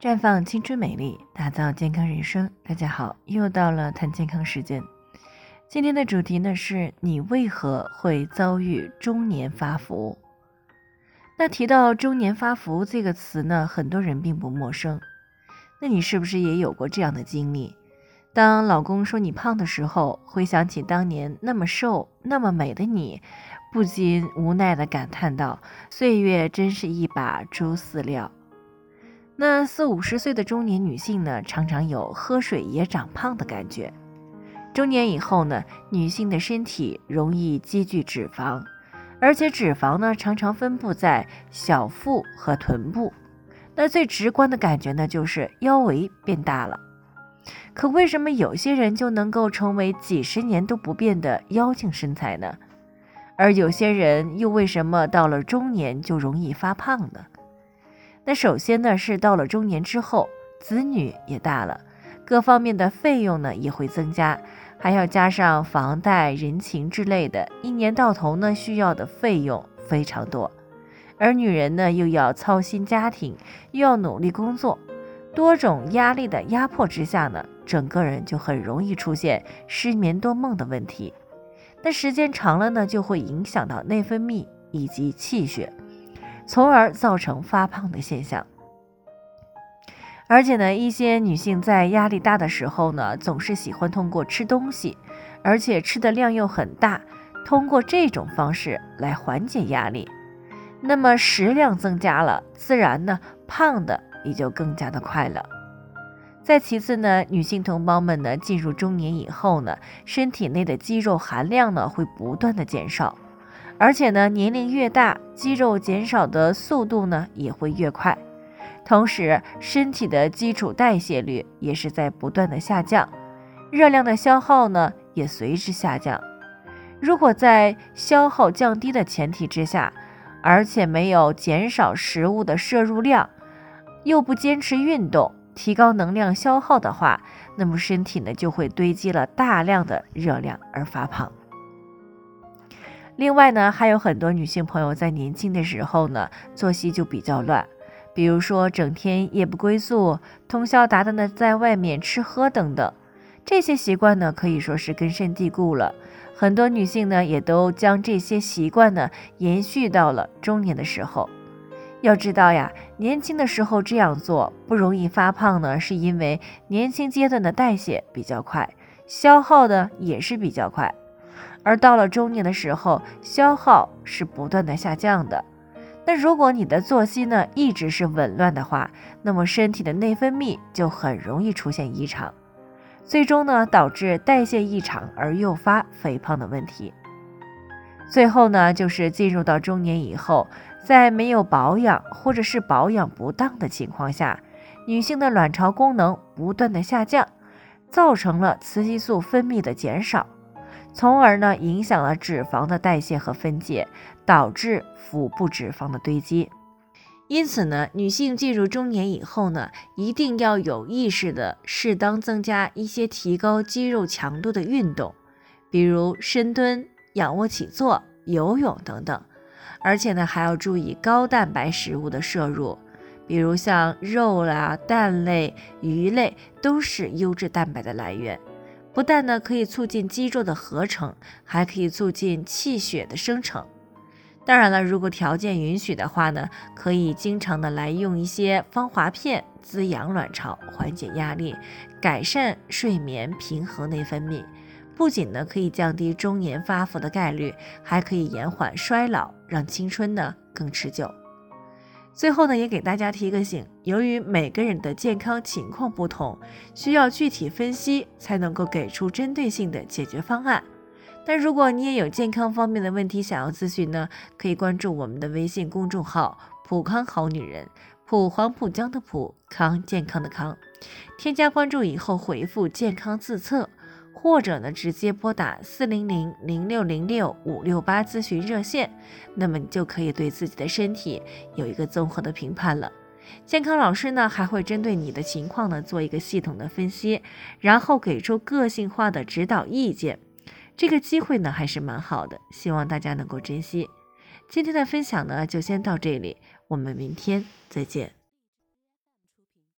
绽放青春美丽，打造健康人生。大家好，又到了谈健康时间。今天的主题呢是你为何会遭遇中年发福？那提到中年发福这个词呢，很多人并不陌生。那你是不是也有过这样的经历？当老公说你胖的时候，回想起当年那么瘦、那么美的你，不禁无奈地感叹道：“岁月真是一把猪饲料。”那四五十岁的中年女性呢，常常有喝水也长胖的感觉。中年以后呢，女性的身体容易积聚脂肪，而且脂肪呢常常分布在小腹和臀部。那最直观的感觉呢，就是腰围变大了。可为什么有些人就能够成为几十年都不变的妖精身材呢？而有些人又为什么到了中年就容易发胖呢？那首先呢，是到了中年之后，子女也大了，各方面的费用呢也会增加，还要加上房贷、人情之类的，一年到头呢需要的费用非常多。而女人呢又要操心家庭，又要努力工作，多种压力的压迫之下呢，整个人就很容易出现失眠多梦的问题。那时间长了呢，就会影响到内分泌以及气血。从而造成发胖的现象，而且呢，一些女性在压力大的时候呢，总是喜欢通过吃东西，而且吃的量又很大，通过这种方式来缓解压力。那么食量增加了，自然呢，胖的也就更加的快了。再其次呢，女性同胞们呢，进入中年以后呢，身体内的肌肉含量呢，会不断的减少。而且呢，年龄越大，肌肉减少的速度呢也会越快，同时身体的基础代谢率也是在不断的下降，热量的消耗呢也随之下降。如果在消耗降低的前提之下，而且没有减少食物的摄入量，又不坚持运动，提高能量消耗的话，那么身体呢就会堆积了大量的热量而发胖。另外呢，还有很多女性朋友在年轻的时候呢，作息就比较乱，比如说整天夜不归宿、通宵达旦的在外面吃喝等等，这些习惯呢可以说是根深蒂固了。很多女性呢也都将这些习惯呢延续到了中年的时候。要知道呀，年轻的时候这样做不容易发胖呢，是因为年轻阶段的代谢比较快，消耗的也是比较快。而到了中年的时候，消耗是不断的下降的。那如果你的作息呢一直是紊乱的话，那么身体的内分泌就很容易出现异常，最终呢导致代谢异常而诱发肥胖的问题。最后呢就是进入到中年以后，在没有保养或者是保养不当的情况下，女性的卵巢功能不断的下降，造成了雌激素分泌的减少。从而呢，影响了脂肪的代谢和分解，导致腹部脂肪的堆积。因此呢，女性进入中年以后呢，一定要有意识的适当增加一些提高肌肉强度的运动，比如深蹲、仰卧起坐、游泳等等。而且呢，还要注意高蛋白食物的摄入，比如像肉啦、蛋类、鱼类都是优质蛋白的来源。不但呢可以促进肌肉的合成，还可以促进气血的生成。当然了，如果条件允许的话呢，可以经常的来用一些芳华片滋养卵巢，缓解压力，改善睡眠，平衡内分泌。不仅呢可以降低中年发福的概率，还可以延缓衰老，让青春呢更持久。最后呢，也给大家提个醒：由于每个人的健康情况不同，需要具体分析才能够给出针对性的解决方案。但如果你也有健康方面的问题想要咨询呢，可以关注我们的微信公众号“普康好女人”，普黄浦江的普康健康的康，添加关注以后回复“健康自测”。或者呢，直接拨打四零零零六零六五六八咨询热线，那么你就可以对自己的身体有一个综合的评判了。健康老师呢，还会针对你的情况呢做一个系统的分析，然后给出个性化的指导意见。这个机会呢还是蛮好的，希望大家能够珍惜。今天的分享呢就先到这里，我们明天再见。